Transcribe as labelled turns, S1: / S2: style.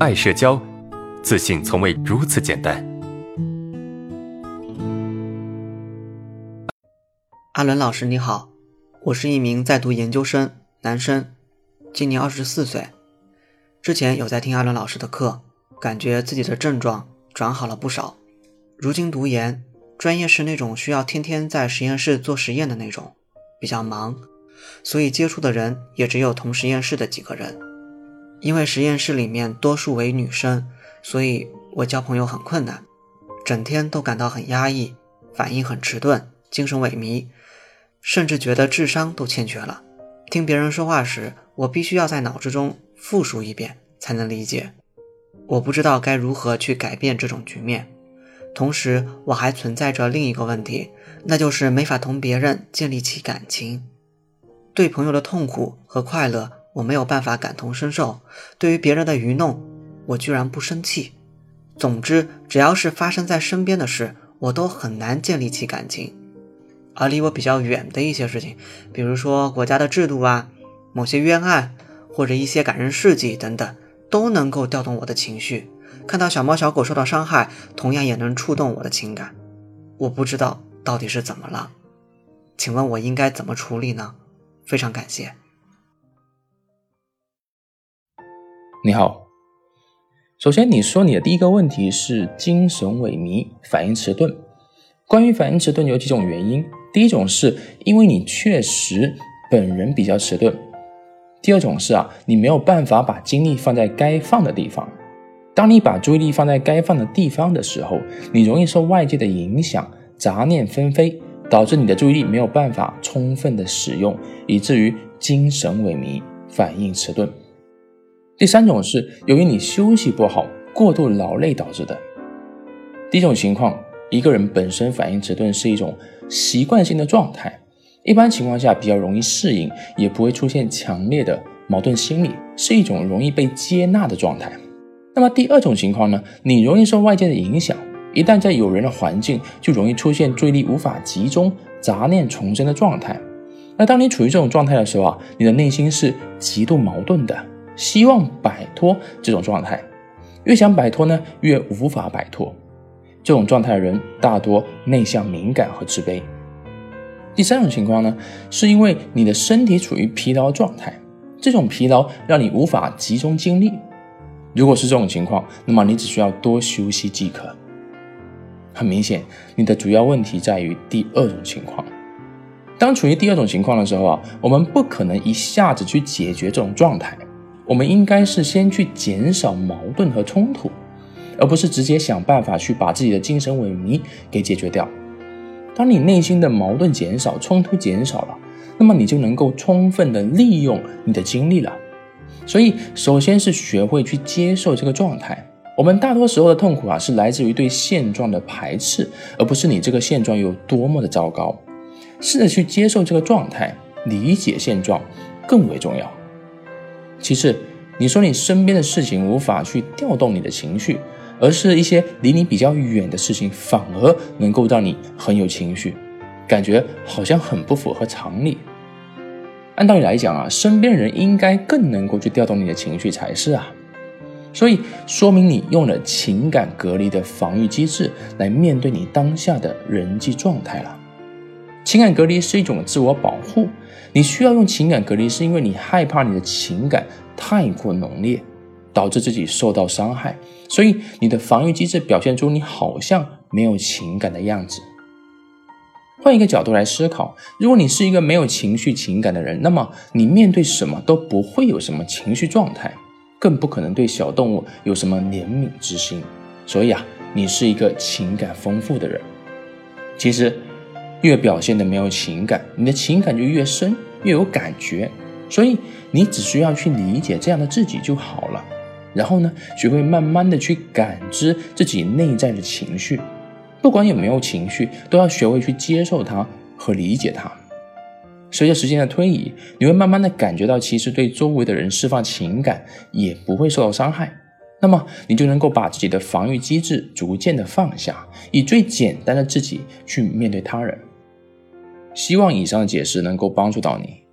S1: 爱社交，自信从未如此简单。
S2: 阿伦老师你好，我是一名在读研究生男生，今年二十四岁。之前有在听阿伦老师的课，感觉自己的症状转好了不少。如今读研，专业是那种需要天天在实验室做实验的那种，比较忙，所以接触的人也只有同实验室的几个人。因为实验室里面多数为女生，所以我交朋友很困难，整天都感到很压抑，反应很迟钝，精神萎靡，甚至觉得智商都欠缺了。听别人说话时，我必须要在脑子中。复述一遍才能理解，我不知道该如何去改变这种局面。同时，我还存在着另一个问题，那就是没法同别人建立起感情。对朋友的痛苦和快乐，我没有办法感同身受；对于别人的愚弄，我居然不生气。总之，只要是发生在身边的事，我都很难建立起感情。而离我比较远的一些事情，比如说国家的制度啊，某些冤案。或者一些感人事迹等等，都能够调动我的情绪。看到小猫小狗受到伤害，同样也能触动我的情感。我不知道到底是怎么了，请问我应该怎么处理呢？非常感谢。
S3: 你好，首先你说你的第一个问题是精神萎靡、反应迟钝。关于反应迟钝有几种原因，第一种是因为你确实本人比较迟钝。第二种是啊，你没有办法把精力放在该放的地方。当你把注意力放在该放的地方的时候，你容易受外界的影响，杂念纷飞，导致你的注意力没有办法充分的使用，以至于精神萎靡、反应迟钝。第三种是由于你休息不好、过度劳累导致的。第一种情况，一个人本身反应迟钝是一种习惯性的状态。一般情况下比较容易适应，也不会出现强烈的矛盾心理，是一种容易被接纳的状态。那么第二种情况呢？你容易受外界的影响，一旦在有人的环境，就容易出现注意力无法集中、杂念丛生的状态。那当你处于这种状态的时候啊，你的内心是极度矛盾的，希望摆脱这种状态，越想摆脱呢，越无法摆脱。这种状态的人大多内向、敏感和自卑。第三种情况呢，是因为你的身体处于疲劳状态，这种疲劳让你无法集中精力。如果是这种情况，那么你只需要多休息即可。很明显，你的主要问题在于第二种情况。当处于第二种情况的时候啊，我们不可能一下子去解决这种状态，我们应该是先去减少矛盾和冲突，而不是直接想办法去把自己的精神萎靡给解决掉。当你内心的矛盾减少，冲突减少了，那么你就能够充分的利用你的精力了。所以，首先是学会去接受这个状态。我们大多时候的痛苦啊，是来自于对现状的排斥，而不是你这个现状有多么的糟糕。试着去接受这个状态，理解现状更为重要。其次，你说你身边的事情无法去调动你的情绪。而是一些离你比较远的事情，反而能够让你很有情绪，感觉好像很不符合常理。按道理来讲啊，身边人应该更能够去调动你的情绪才是啊。所以说明你用了情感隔离的防御机制来面对你当下的人际状态了。情感隔离是一种自我保护，你需要用情感隔离，是因为你害怕你的情感太过浓烈。导致自己受到伤害，所以你的防御机制表现出你好像没有情感的样子。换一个角度来思考，如果你是一个没有情绪情感的人，那么你面对什么都不会有什么情绪状态，更不可能对小动物有什么怜悯之心。所以啊，你是一个情感丰富的人。其实，越表现的没有情感，你的情感就越深，越有感觉。所以你只需要去理解这样的自己就好了。然后呢，学会慢慢的去感知自己内在的情绪，不管有没有情绪，都要学会去接受它和理解它。随着时间的推移，你会慢慢的感觉到，其实对周围的人释放情感也不会受到伤害。那么你就能够把自己的防御机制逐渐的放下，以最简单的自己去面对他人。希望以上的解释能够帮助到你。